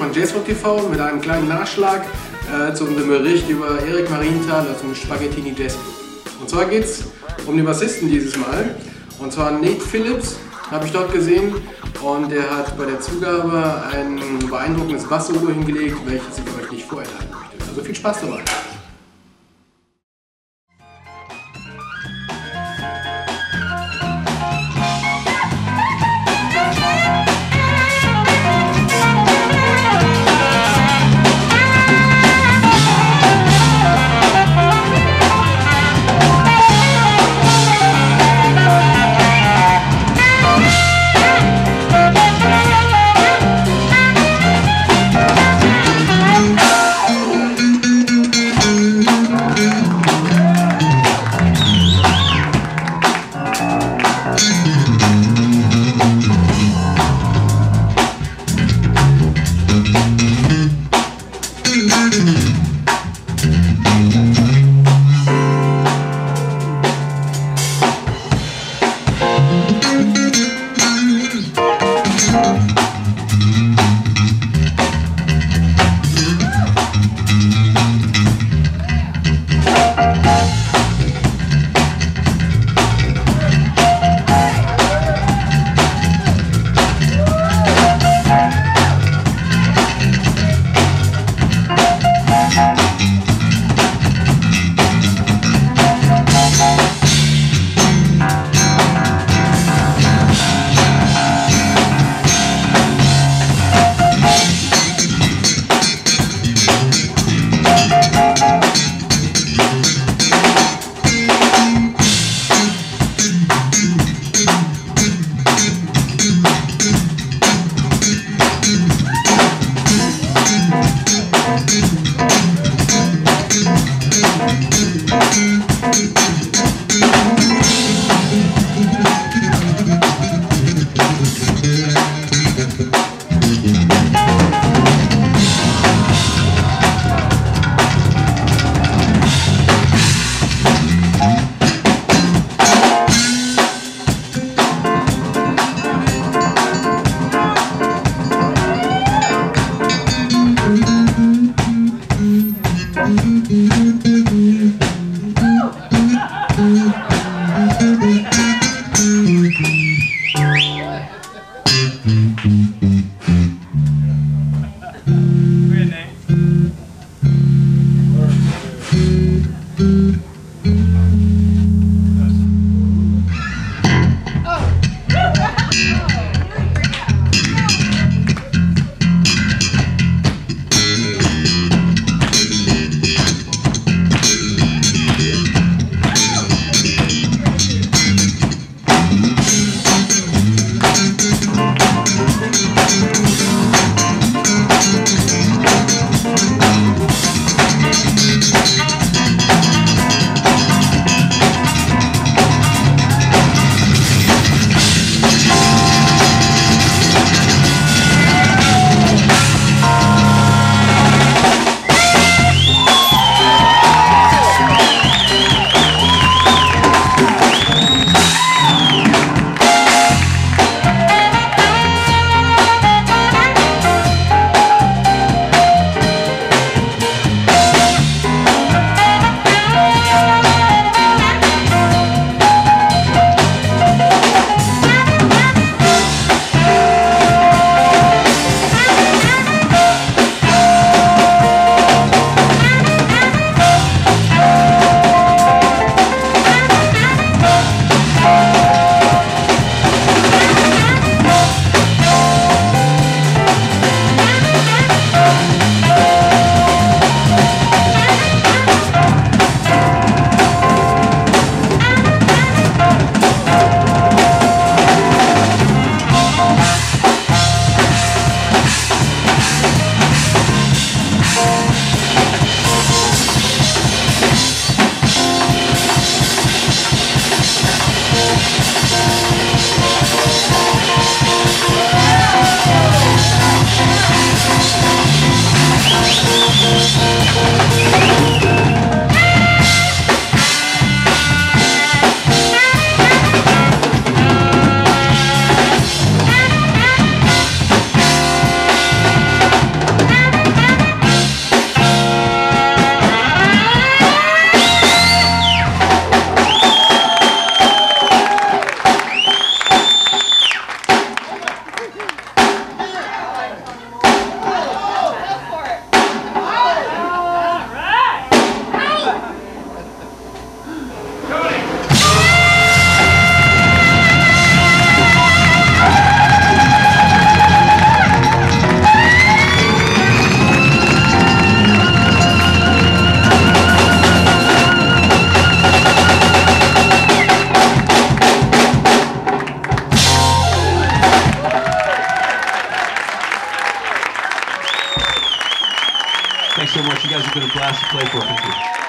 von JSRock TV mit einem kleinen Nachschlag äh, zu unserem Bericht über Erik Marienthal aus dem Spaghettini Club. Und zwar geht es um den Bassisten dieses Mal. Und zwar Nate Phillips habe ich dort gesehen und der hat bei der Zugabe ein beeindruckendes Bass-Solo hingelegt, welches ich euch nicht vorenthalten möchte. Also viel Spaß dabei! Uh -huh. Thanks so much. You guys have been a blast to play for. Thank you.